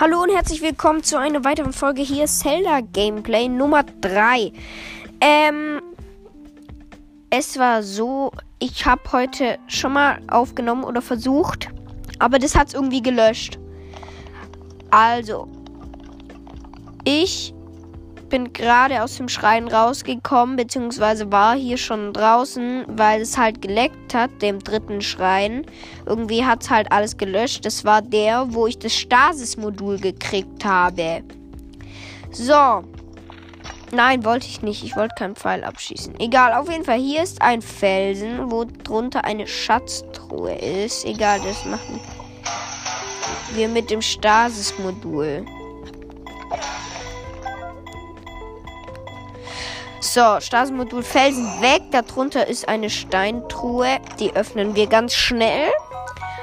Hallo und herzlich willkommen zu einer weiteren Folge. Hier Zelda Gameplay Nummer 3. Ähm, es war so, ich habe heute schon mal aufgenommen oder versucht, aber das hat es irgendwie gelöscht. Also, ich bin gerade aus dem Schrein rausgekommen, beziehungsweise war hier schon draußen, weil es halt geleckt hat, dem dritten Schrein. Irgendwie hat es halt alles gelöscht. Das war der, wo ich das Stasis-Modul gekriegt habe. So. Nein, wollte ich nicht. Ich wollte keinen Pfeil abschießen. Egal, auf jeden Fall. Hier ist ein Felsen, wo drunter eine Schatztruhe ist. Egal, das machen wir mit dem Stasis-Modul. So, Stasenmodul Felsen weg. Darunter ist eine Steintruhe. Die öffnen wir ganz schnell.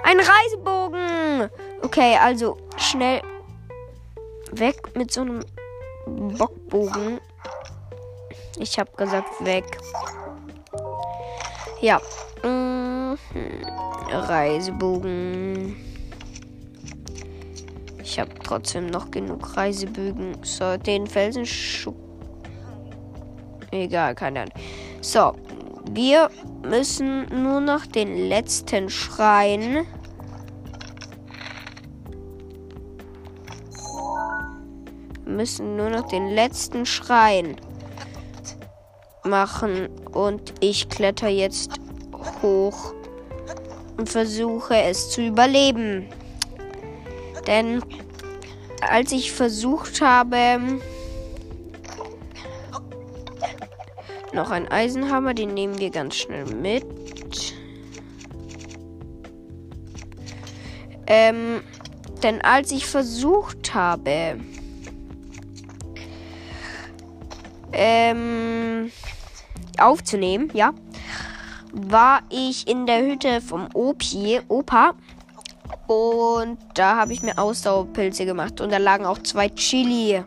Ein Reisebogen. Okay, also schnell weg mit so einem Bockbogen. Ich habe gesagt weg. Ja. Mhm. Reisebogen. Ich habe trotzdem noch genug Reisebögen. So, den Felsen Egal, keine Ahnung. So, wir müssen nur noch den letzten Schrein. Müssen nur noch den letzten Schrein machen. Und ich kletter jetzt hoch und versuche es zu überleben. Denn als ich versucht habe, noch ein Eisenhammer, den nehmen wir ganz schnell mit. Ähm, denn als ich versucht habe, ähm, aufzunehmen, ja, war ich in der Hütte vom Opi, Opa. Und da habe ich mir Ausdauerpilze gemacht. Und da lagen auch zwei Chili.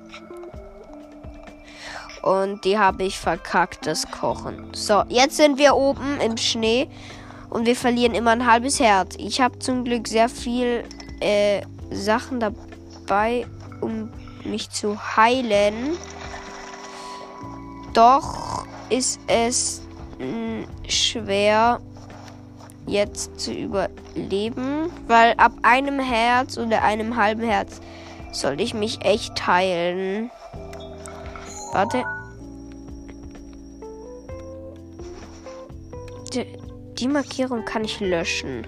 Und die habe ich verkackt, das Kochen. So, jetzt sind wir oben im Schnee. Und wir verlieren immer ein halbes Herz. Ich habe zum Glück sehr viel äh, Sachen dabei, um mich zu heilen. Doch ist es mh, hm, schwer jetzt zu überleben, weil ab einem Herz oder einem halben Herz sollte ich mich echt heilen. Warte. Die, die Markierung kann ich löschen.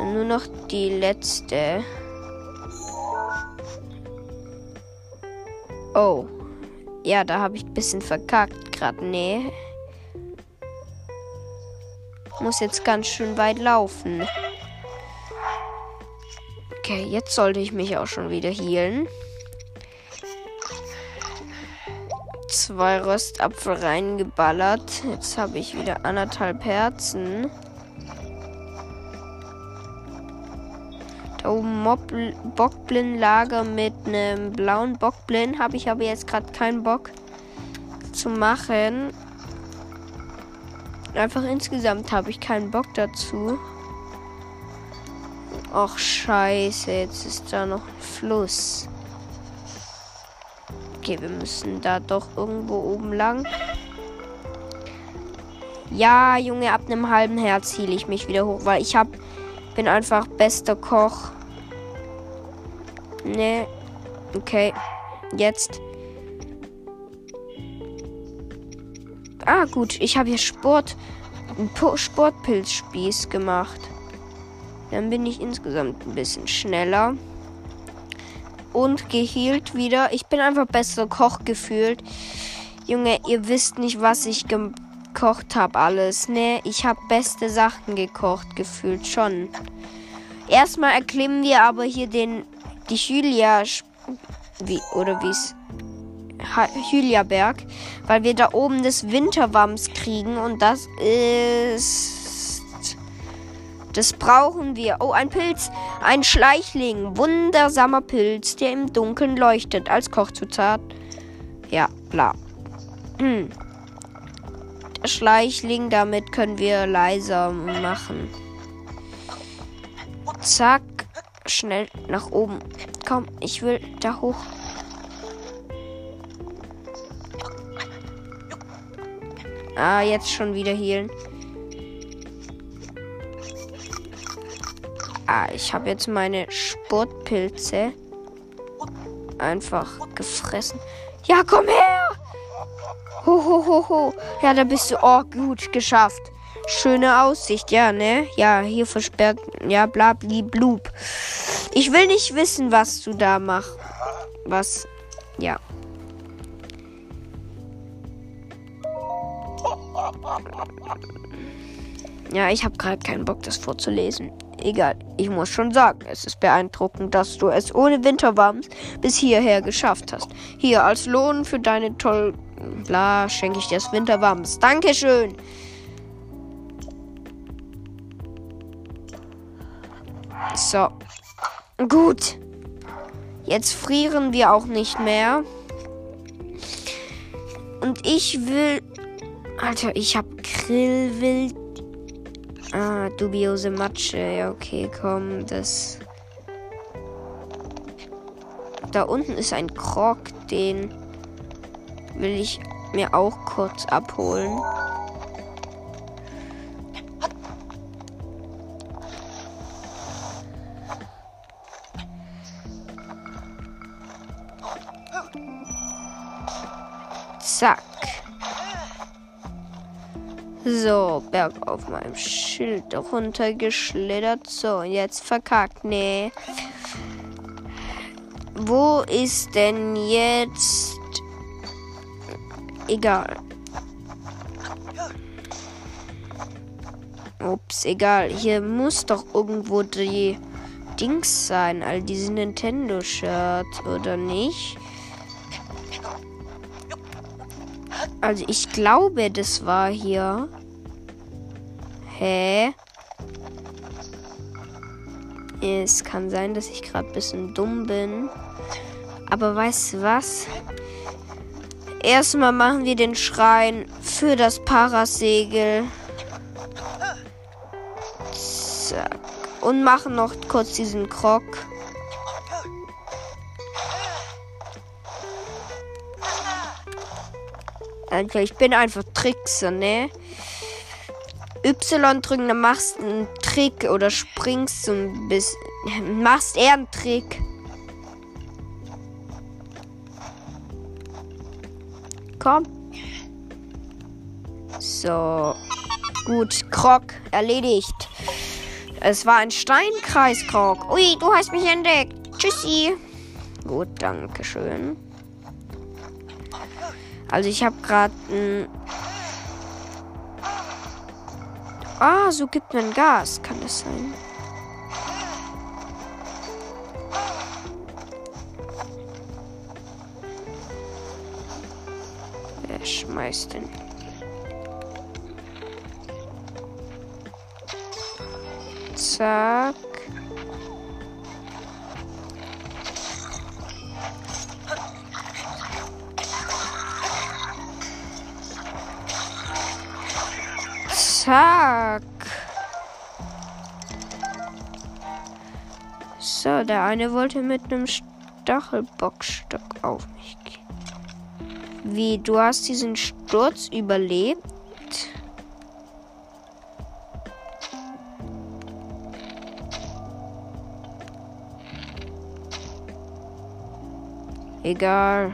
Nur noch die letzte. Oh. Ja, da habe ich ein bisschen verkackt gerade. Nee. Muss jetzt ganz schön weit laufen. Okay, jetzt sollte ich mich auch schon wieder healen. Zwei Röstapfel reingeballert. Jetzt habe ich wieder anderthalb Herzen. Da oben Mob Bockblin-Lager mit einem blauen Bockblin. Habe ich aber jetzt gerade keinen Bock zu machen. Einfach insgesamt habe ich keinen Bock dazu. Och scheiße, jetzt ist da noch ein Fluss. Okay, wir müssen da doch irgendwo oben lang. Ja, Junge, ab einem halben Herz hiele ich mich wieder hoch, weil ich hab, bin einfach bester Koch. Ne. Okay. Jetzt. Ah, gut. Ich habe hier Sport. Sportpilzspieß gemacht. Dann bin ich insgesamt ein bisschen schneller und gehielt wieder. Ich bin einfach besser Koch gefühlt. Junge, ihr wisst nicht, was ich gekocht habe alles. Ne, ich habe beste Sachen gekocht gefühlt schon. Erstmal erklimmen wir aber hier den die Julia wie oder wie's Julia-Berg, weil wir da oben das Winterwams kriegen und das ist das brauchen wir. Oh, ein Pilz. Ein Schleichling. Wundersamer Pilz, der im Dunkeln leuchtet. Als Kochzutat. Ja, bla. Hm. Schleichling, damit können wir leiser machen. Zack. schnell nach oben. Komm, ich will da hoch. Ah, jetzt schon wieder healen. Ah, ich habe jetzt meine Sportpilze einfach gefressen. Ja, komm her! Ho, ho, ho, ho. Ja, da bist du. Oh, gut, geschafft. Schöne Aussicht, ja, ne? Ja, hier versperrt. Ja, bla, bli, blub. Ich will nicht wissen, was du da machst. Was. Ja. Ja, ich habe gerade keinen Bock, das vorzulesen. Egal, ich muss schon sagen, es ist beeindruckend, dass du es ohne Winterwams bis hierher geschafft hast. Hier als Lohn für deine toll. Bla, schenke ich dir das Winterwams. Dankeschön. So. Gut. Jetzt frieren wir auch nicht mehr. Und ich will. Alter, ich hab Grillwild. Ah, dubiose Matsche. Ja, okay, komm, das. Da unten ist ein Krog, den will ich mir auch kurz abholen. Zack. So, Berg auf meinem Schild runtergeschlittert. So, jetzt verkackt. Nee. Wo ist denn jetzt. Egal. Ups, egal. Hier muss doch irgendwo die Dings sein. All diese Nintendo-Shirt, oder nicht? Also ich glaube, das war hier. Hä? Es kann sein, dass ich gerade ein bisschen dumm bin. Aber weißt du was? Erstmal machen wir den Schrein für das Parasegel. Zack. Und machen noch kurz diesen Krog. Alter, ich bin einfach Trickser, ne? Y drücken, dann machst du einen Trick oder springst so ein bisschen. Machst eher einen Trick. Komm. So. Gut, Krog erledigt. Es war ein Steinkreis, Krog. Ui, du hast mich entdeckt. Tschüssi. Gut, danke schön. Also ich habe gerade ein... Ah, so gibt man Gas. Kann das sein? Wer schmeißt denn? Zack. So, der eine wollte mit einem Stachelbockstock auf mich gehen. Wie, du hast diesen Sturz überlebt? Egal.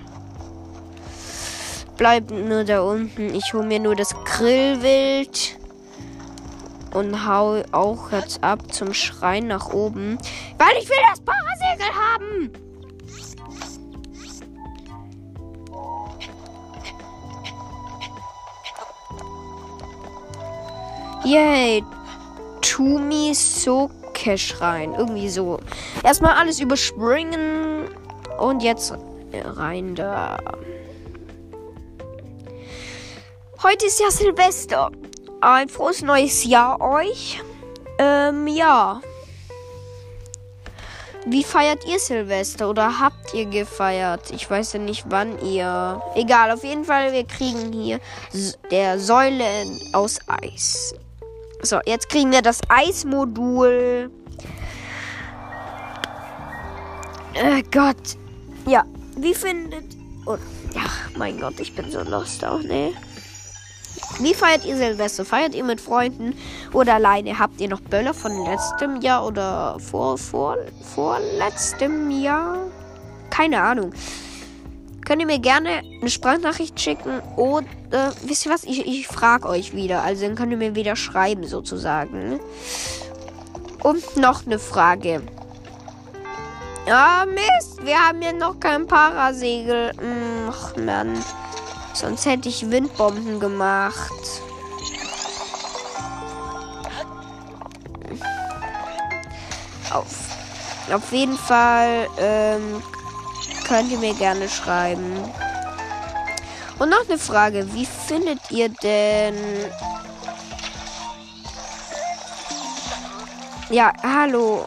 Bleibt nur da unten. Ich hole mir nur das Grillwild und hau auch jetzt ab zum Schrein nach oben, weil ich will das Parasegel haben. Yay. Tumi Soke Schrein. Irgendwie so. Erstmal alles überspringen. Und jetzt rein da. Heute ist ja Silvester ein frohes neues Jahr euch. Ähm, ja. Wie feiert ihr Silvester oder habt ihr gefeiert? Ich weiß ja nicht, wann ihr. Egal, auf jeden Fall, wir kriegen hier der Säulen aus Eis. So, jetzt kriegen wir das Eismodul. Äh, Gott. Ja, wie findet. Oh, ach, mein Gott, ich bin so lost auch, ne? Wie feiert ihr Silvester? Feiert ihr mit Freunden oder alleine? Habt ihr noch Böller von letztem Jahr oder vor, vor, vorletztem Jahr? Keine Ahnung. Könnt ihr mir gerne eine Sprachnachricht schicken oder wisst ihr was? Ich, ich frage euch wieder. Also dann könnt ihr mir wieder schreiben sozusagen. Und noch eine Frage. Ah, Mist. Wir haben ja noch kein Parasegel. Ach, Mann. Sonst hätte ich Windbomben gemacht. Auf, auf jeden Fall ähm, könnt ihr mir gerne schreiben. Und noch eine Frage. Wie findet ihr denn... Ja, hallo.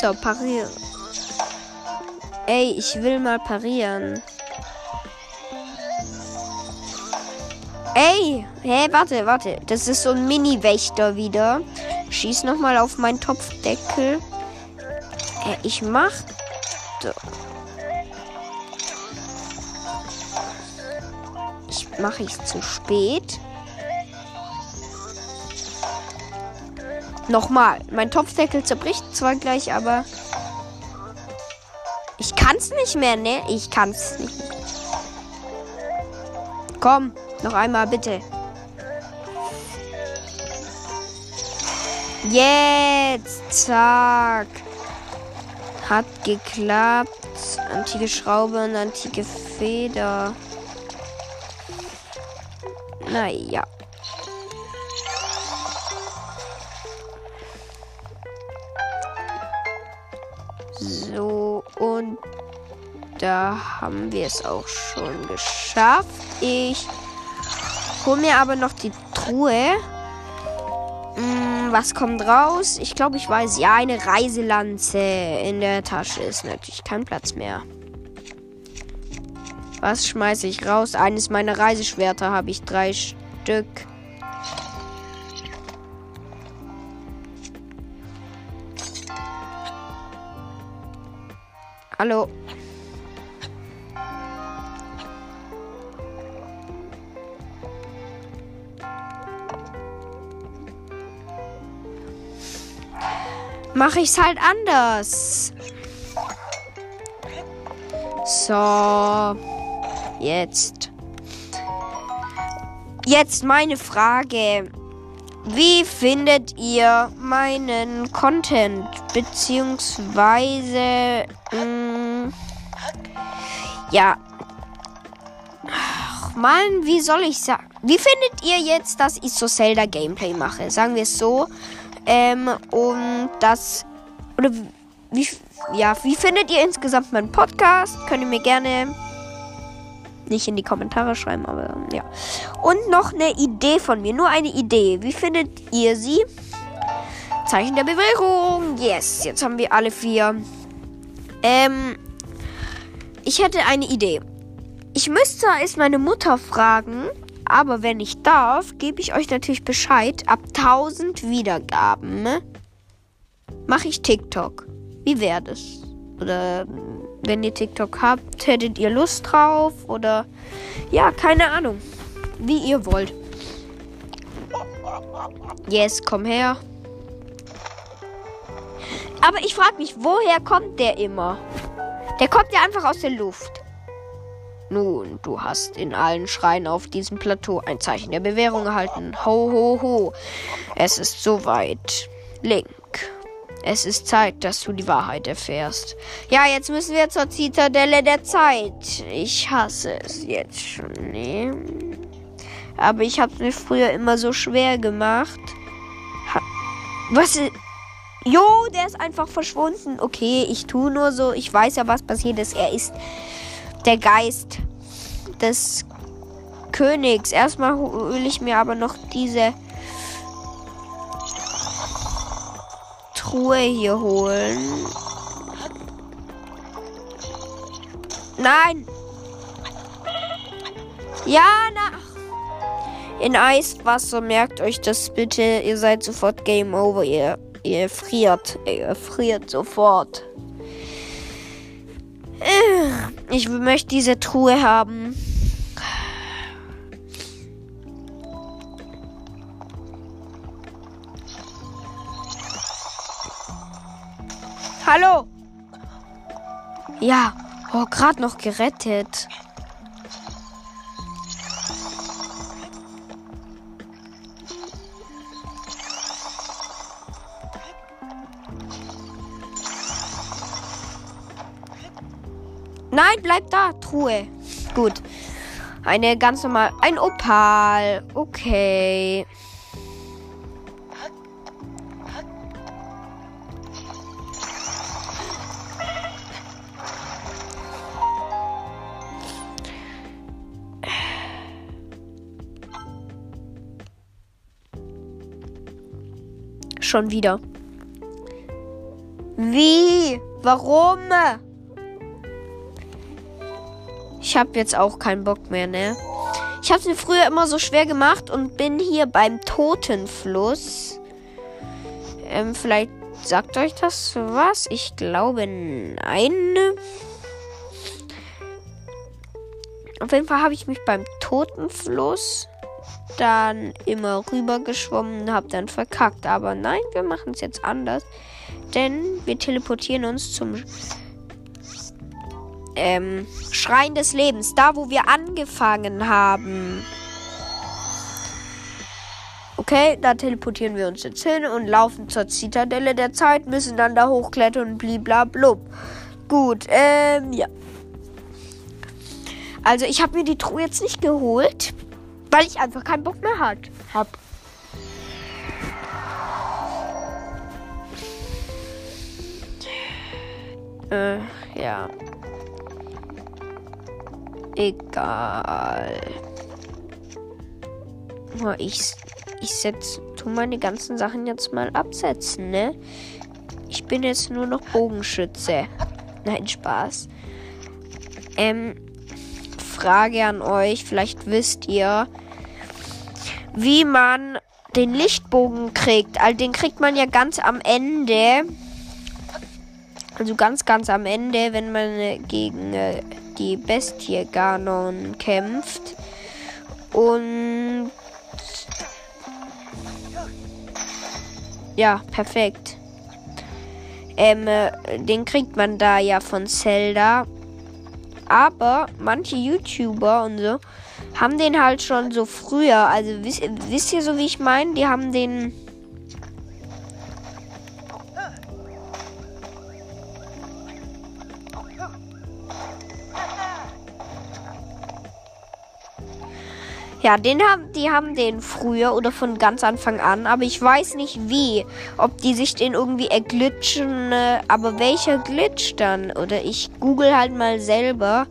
So, parieren. Ey, ich will mal parieren. Ey, hä, warte, warte. Das ist so ein Mini-Wächter wieder. Schieß nochmal auf meinen Topfdeckel. Äh, ich mach. Ich mache ich zu spät. Nochmal. Mein Topfdeckel zerbricht zwar gleich, aber kann's nicht mehr, ne? Ich kann's nicht mehr. Komm, noch einmal bitte. Jetzt, zack. Hat geklappt. Antike Schraube und antike Feder. Naja. So, und da haben wir es auch schon geschafft. Ich hole mir aber noch die Truhe. Hm, was kommt raus? Ich glaube, ich weiß. Ja, eine Reiselanze in der Tasche ist natürlich kein Platz mehr. Was schmeiße ich raus? Eines meiner Reiseschwerter habe ich drei Stück. Hallo. Mache ich es halt anders. So. Jetzt. Jetzt meine Frage. Wie findet ihr meinen Content? Beziehungsweise. Mh, mm, ja. Ach, Mann, wie soll ich sagen? Wie findet ihr jetzt, dass ich so Zelda Gameplay mache? Sagen wir es so. Ähm, und das. Oder wie. Ja, wie findet ihr insgesamt meinen Podcast? Könnt ihr mir gerne nicht in die Kommentare schreiben, aber ja. Und noch eine Idee von mir, nur eine Idee. Wie findet ihr sie? Zeichen der Bewährung. Yes, jetzt haben wir alle vier. Ähm, ich hätte eine Idee. Ich müsste erst meine Mutter fragen, aber wenn ich darf, gebe ich euch natürlich Bescheid. Ab 1000 Wiedergaben mache ich TikTok. Wie wäre das? Oder wenn ihr TikTok habt, hättet ihr Lust drauf oder ja, keine Ahnung. Wie ihr wollt. Yes, komm her. Aber ich frage mich, woher kommt der immer? Der kommt ja einfach aus der Luft. Nun, du hast in allen Schreien auf diesem Plateau ein Zeichen der Bewährung erhalten. Ho, ho, ho. Es ist soweit. Link. Es ist Zeit, dass du die Wahrheit erfährst. Ja, jetzt müssen wir zur Zitadelle der Zeit. Ich hasse es jetzt schon. Nee. Aber ich habe es mir früher immer so schwer gemacht. Ha was ist... Jo, der ist einfach verschwunden. Okay, ich tue nur so. Ich weiß ja, was passiert ist. Er ist der Geist des Königs. Erstmal hole ich mir aber noch diese Truhe hier holen. Nein! Ja, na. In Eiswasser merkt euch das bitte. Ihr seid sofort Game Over. Ihr Ihr friert. Ihr friert sofort. Äh, ich möchte diese Truhe haben. Hallo. Ja, oh, gerade noch gerettet. Nein, bleib da, Truhe. Gut. Eine ganz normal. Ein Opal. Okay. Schon wieder. Wie? Warum? Ich habe jetzt auch keinen Bock mehr, ne? Ich habe es mir früher immer so schwer gemacht und bin hier beim Totenfluss. Ähm, vielleicht sagt euch das was? Ich glaube nein. Auf jeden Fall habe ich mich beim Totenfluss dann immer rüber geschwommen und habe dann verkackt. Aber nein, wir machen es jetzt anders. Denn wir teleportieren uns zum ähm, Schrein des Lebens, da wo wir angefangen haben. Okay, da teleportieren wir uns jetzt hin und laufen zur Zitadelle der Zeit, müssen dann da hochklettern und bliblablub. Gut, ähm, ja. Also ich habe mir die Truhe jetzt nicht geholt, weil ich einfach keinen Bock mehr hat, hab. Äh, ja. Egal. Ich, ich setz, tu meine ganzen Sachen jetzt mal absetzen, ne? Ich bin jetzt nur noch Bogenschütze. Nein, Spaß. Ähm, Frage an euch, vielleicht wisst ihr, wie man den Lichtbogen kriegt. Also den kriegt man ja ganz am Ende. Also ganz, ganz am Ende, wenn man gegen äh, die Bestie Ganon kämpft. Und ja, perfekt. Ähm, äh, den kriegt man da ja von Zelda. Aber manche YouTuber und so haben den halt schon so früher. Also wisst, wisst ihr so, wie ich meine? Die haben den Ja, den haben, die haben den früher oder von ganz Anfang an, aber ich weiß nicht wie. Ob die sich den irgendwie erglitschen, äh, aber welcher Glitch dann? Oder ich google halt mal selber.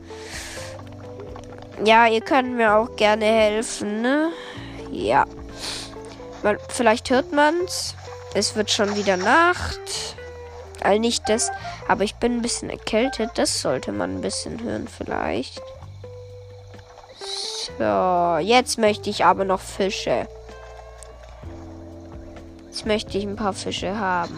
Ja, ihr könnt mir auch gerne helfen, ne? Ja. Weil, vielleicht hört man's. Es wird schon wieder Nacht. Also nicht das, aber ich bin ein bisschen erkältet. Das sollte man ein bisschen hören vielleicht. So, jetzt möchte ich aber noch Fische. Jetzt möchte ich ein paar Fische haben.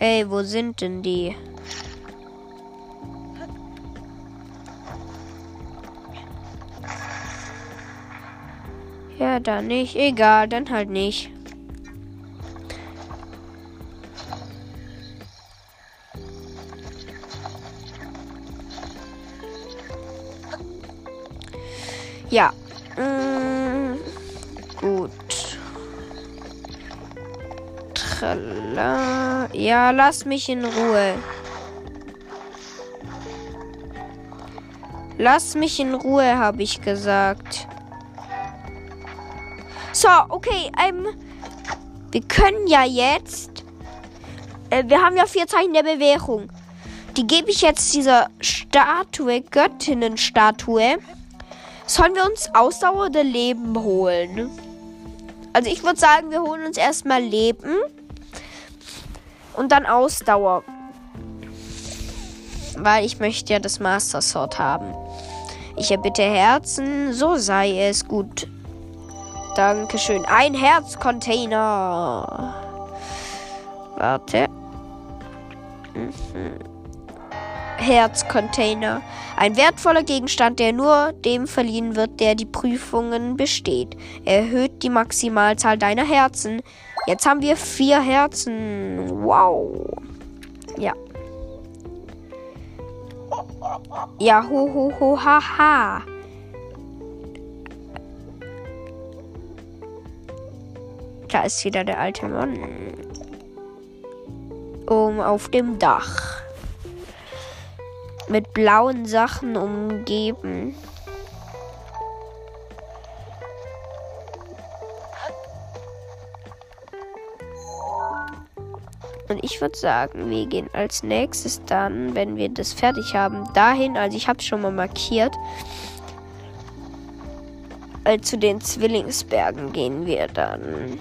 Ey, wo sind denn die? Ja, dann nicht. Egal, dann halt nicht. Ja. Mm, gut. Tralla. Ja, lass mich in Ruhe. Lass mich in Ruhe, habe ich gesagt. So, okay, ähm, wir können ja jetzt, äh, wir haben ja vier Zeichen der Bewährung. Die gebe ich jetzt dieser Statue, Göttinnenstatue. Sollen wir uns Ausdauer oder Leben holen? Also ich würde sagen, wir holen uns erstmal Leben und dann Ausdauer. Weil ich möchte ja das Master Sword haben. Ich erbitte Herzen, so sei es gut. Dankeschön. Ein Herzcontainer. Warte. Mhm. Herzcontainer. Ein wertvoller Gegenstand, der nur dem verliehen wird, der die Prüfungen besteht. Erhöht die Maximalzahl deiner Herzen. Jetzt haben wir vier Herzen. Wow. Ja. Ja, ho, ho, ho, ha, ha. Da ist wieder der alte Mann. Um auf dem Dach mit blauen Sachen umgeben. Und ich würde sagen, wir gehen als nächstes dann, wenn wir das fertig haben, dahin. Also ich habe es schon mal markiert. Äh, zu den Zwillingsbergen gehen wir dann.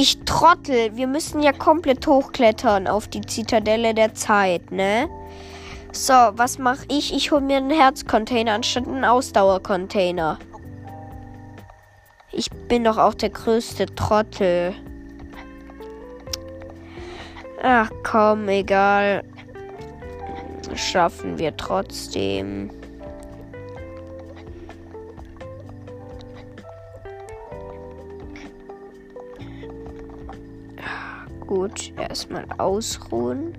Ich trottel. Wir müssen ja komplett hochklettern auf die Zitadelle der Zeit, ne? So, was mache ich? Ich hole mir einen Herzcontainer anstatt einen Ausdauercontainer. Ich bin doch auch der größte Trottel. Ach komm, egal. Schaffen wir trotzdem. Gut, erstmal ausruhen.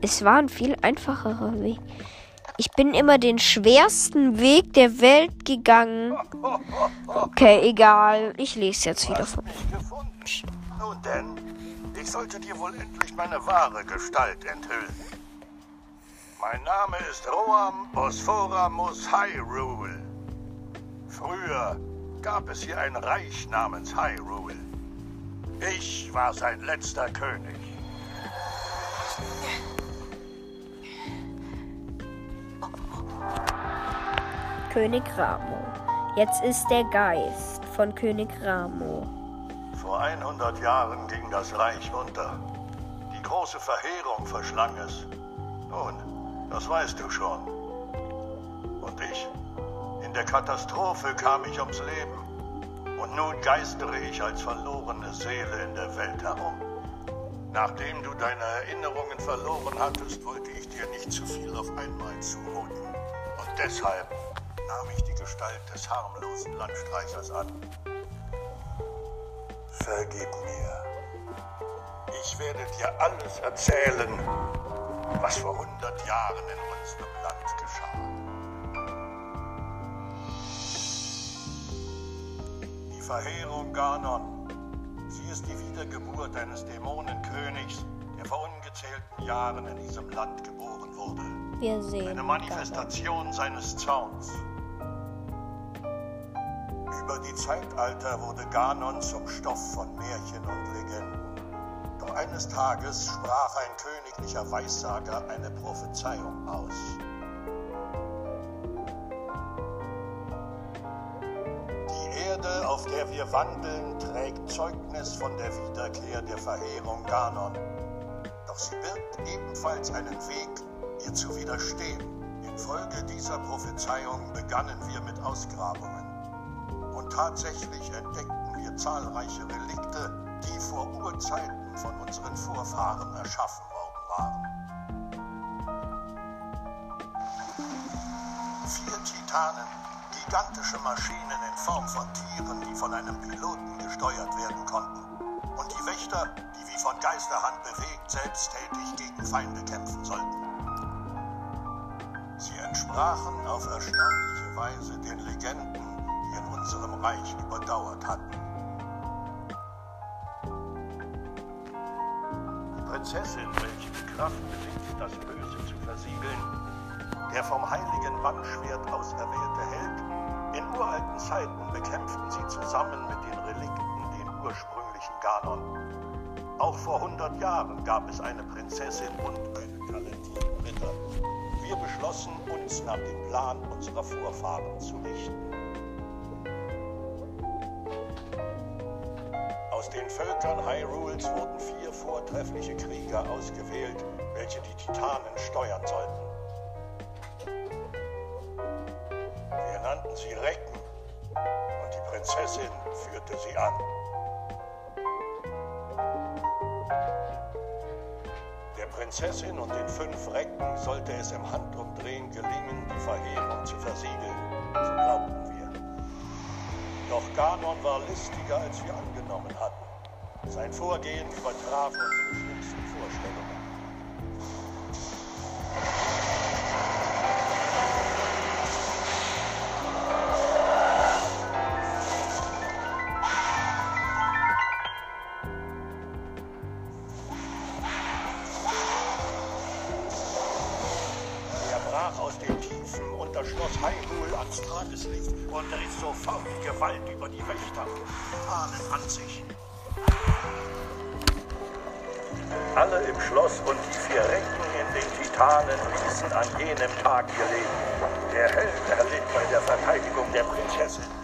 Es war ein viel einfacherer Weg. Ich bin immer den schwersten Weg der Welt gegangen. Okay, egal. Ich lese jetzt wieder von. Nun denn, ich sollte dir wohl endlich meine wahre Gestalt enthüllen. Mein Name ist Roam Bosphoramus Hyrule. Früher gab es hier ein Reich namens Hyrule. Ich war sein letzter König. König Ramo. Jetzt ist der Geist von König Ramo. Vor 100 Jahren ging das Reich unter. Die große Verheerung verschlang es. Nun, das weißt du schon. Und ich in der Katastrophe kam ich ums Leben. Und nun geistere ich als verlorene Seele in der Welt herum. Nachdem du deine Erinnerungen verloren hattest, wollte ich dir nicht zu viel auf einmal zumuten. Und deshalb nahm ich die Gestalt des harmlosen Landstreichers an. Vergib mir. Ich werde dir alles erzählen, was vor hundert Jahren in unserem Verheerung Ganon. Sie ist die Wiedergeburt eines Dämonenkönigs, der vor ungezählten Jahren in diesem Land geboren wurde. Wir sehen. Eine Manifestation Ganon. seines Zorns. Über die Zeitalter wurde Ganon zum Stoff von Märchen und Legenden. Doch eines Tages sprach ein königlicher Weissager eine Prophezeiung aus. Erde, auf der wir wandeln, trägt Zeugnis von der Wiederkehr der Verheerung Ganon. Doch sie birgt ebenfalls einen Weg, ihr zu widerstehen. Infolge dieser Prophezeiung begannen wir mit Ausgrabungen. Und tatsächlich entdeckten wir zahlreiche Relikte, die vor Urzeiten von unseren Vorfahren erschaffen worden waren. Vier Titanen gigantische Maschinen in Form von Tieren, die von einem Piloten gesteuert werden konnten. Und die Wächter, die wie von Geisterhand bewegt selbsttätig gegen Feinde kämpfen sollten. Sie entsprachen auf erstaunliche Weise den Legenden, die in unserem Reich überdauert hatten. Die Prinzessin, welche die Kraft besitzt, das Böse zu versiegeln, der vom heiligen Wandschwert auserwählte Held, in uralten Zeiten bekämpften sie zusammen mit den Relikten den ursprünglichen Ganon. Auch vor hundert Jahren gab es eine Prinzessin und einen talentierten Ritter. Wir beschlossen, uns nach dem Plan unserer Vorfahren zu richten. Aus den Völkern Hyrules wurden vier vortreffliche Krieger ausgewählt, welche die Titanen steuern sollten. Nannten sie Recken und die Prinzessin führte sie an. Der Prinzessin und den fünf Recken sollte es im Handumdrehen gelingen, die Verheerung zu versiegeln, so glaubten wir. Doch Ganon war listiger, als wir angenommen hatten. Sein Vorgehen übertraf unsere schlimmsten Alle im Schloss und die vier Recken in den Titanen ließen an jenem Tag ihr Leben. Der Held erlitt bei der Verteidigung der Prinzessin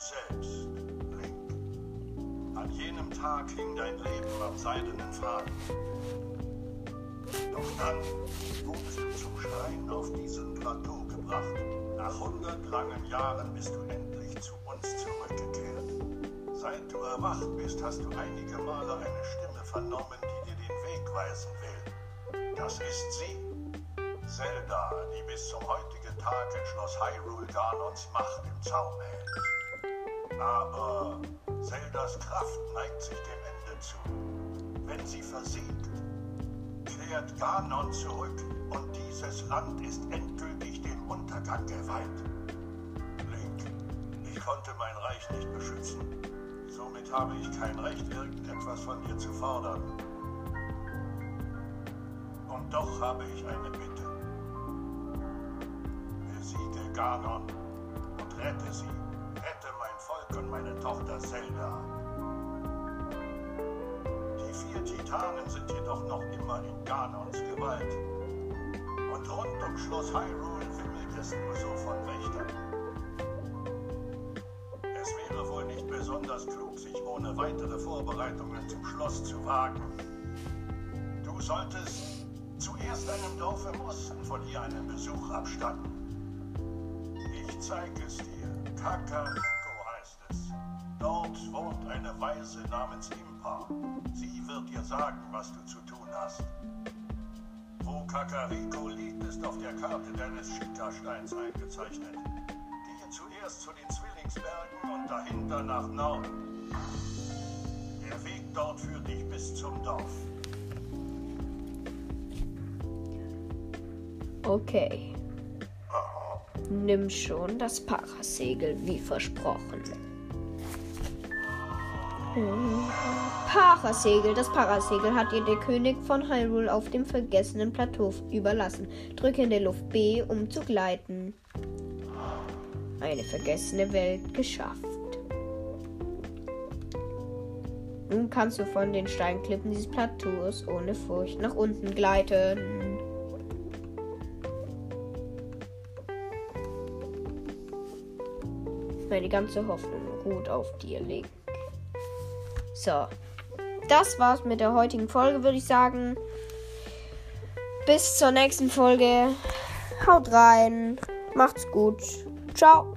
selbst, Link. An jenem Tag hing dein Leben am seidenen Faden. Doch dann wurdest du zum Schrein auf diesem Plateau gebracht. Nach hundert langen Jahren bist du endlich zu uns zurückgekehrt. Seit du erwacht bist, hast du einige Male eine Stimme vernommen, die dir den Weg weisen will. Das ist sie. Zelda, die bis zum heutigen Tag in Schloss Hyrule Ganons Macht im Zaum hält. Aber Zeldas Kraft neigt sich dem Ende zu. Wenn sie versiegt, kehrt Ganon zurück und dieses Land ist endgültig dem Untergang geweiht. Link, ich konnte mein Reich nicht beschützen. Somit habe ich kein Recht, irgendetwas von dir zu fordern. Und doch habe ich eine Bitte. Besiege Ganon und rette sie. Volk und meine Tochter Zelda. Die vier Titanen sind jedoch noch immer in Ganons Gewalt. Und rund um Schloss Hyrule wimmelt es nur so von Wächtern. Es wäre wohl nicht besonders klug, sich ohne weitere Vorbereitungen zum Schloss zu wagen. Du solltest zuerst einem Dorf im Osten von hier einen Besuch abstatten. Ich zeige es dir. Es. Dort wohnt eine Weise namens Impa. Sie wird dir sagen, was du zu tun hast. Wo Kakariko liegt, ist auf der Karte deines Shika-Steins eingezeichnet. Gehe zuerst zu den Zwillingsbergen und dahinter nach Norden. Der Weg dort führt dich bis zum Dorf. Okay. Nimm schon das Parasegel, wie versprochen. Parasegel. Das Parasegel hat dir der König von Hyrule auf dem vergessenen Plateau überlassen. Drücke in der Luft B, um zu gleiten. Eine vergessene Welt geschafft. Nun kannst du von den Steinklippen dieses Plateaus ohne Furcht nach unten gleiten. Meine ganze Hoffnung ruht auf dir, Link. So. Das war's mit der heutigen Folge, würde ich sagen. Bis zur nächsten Folge. Haut rein. Macht's gut. Ciao.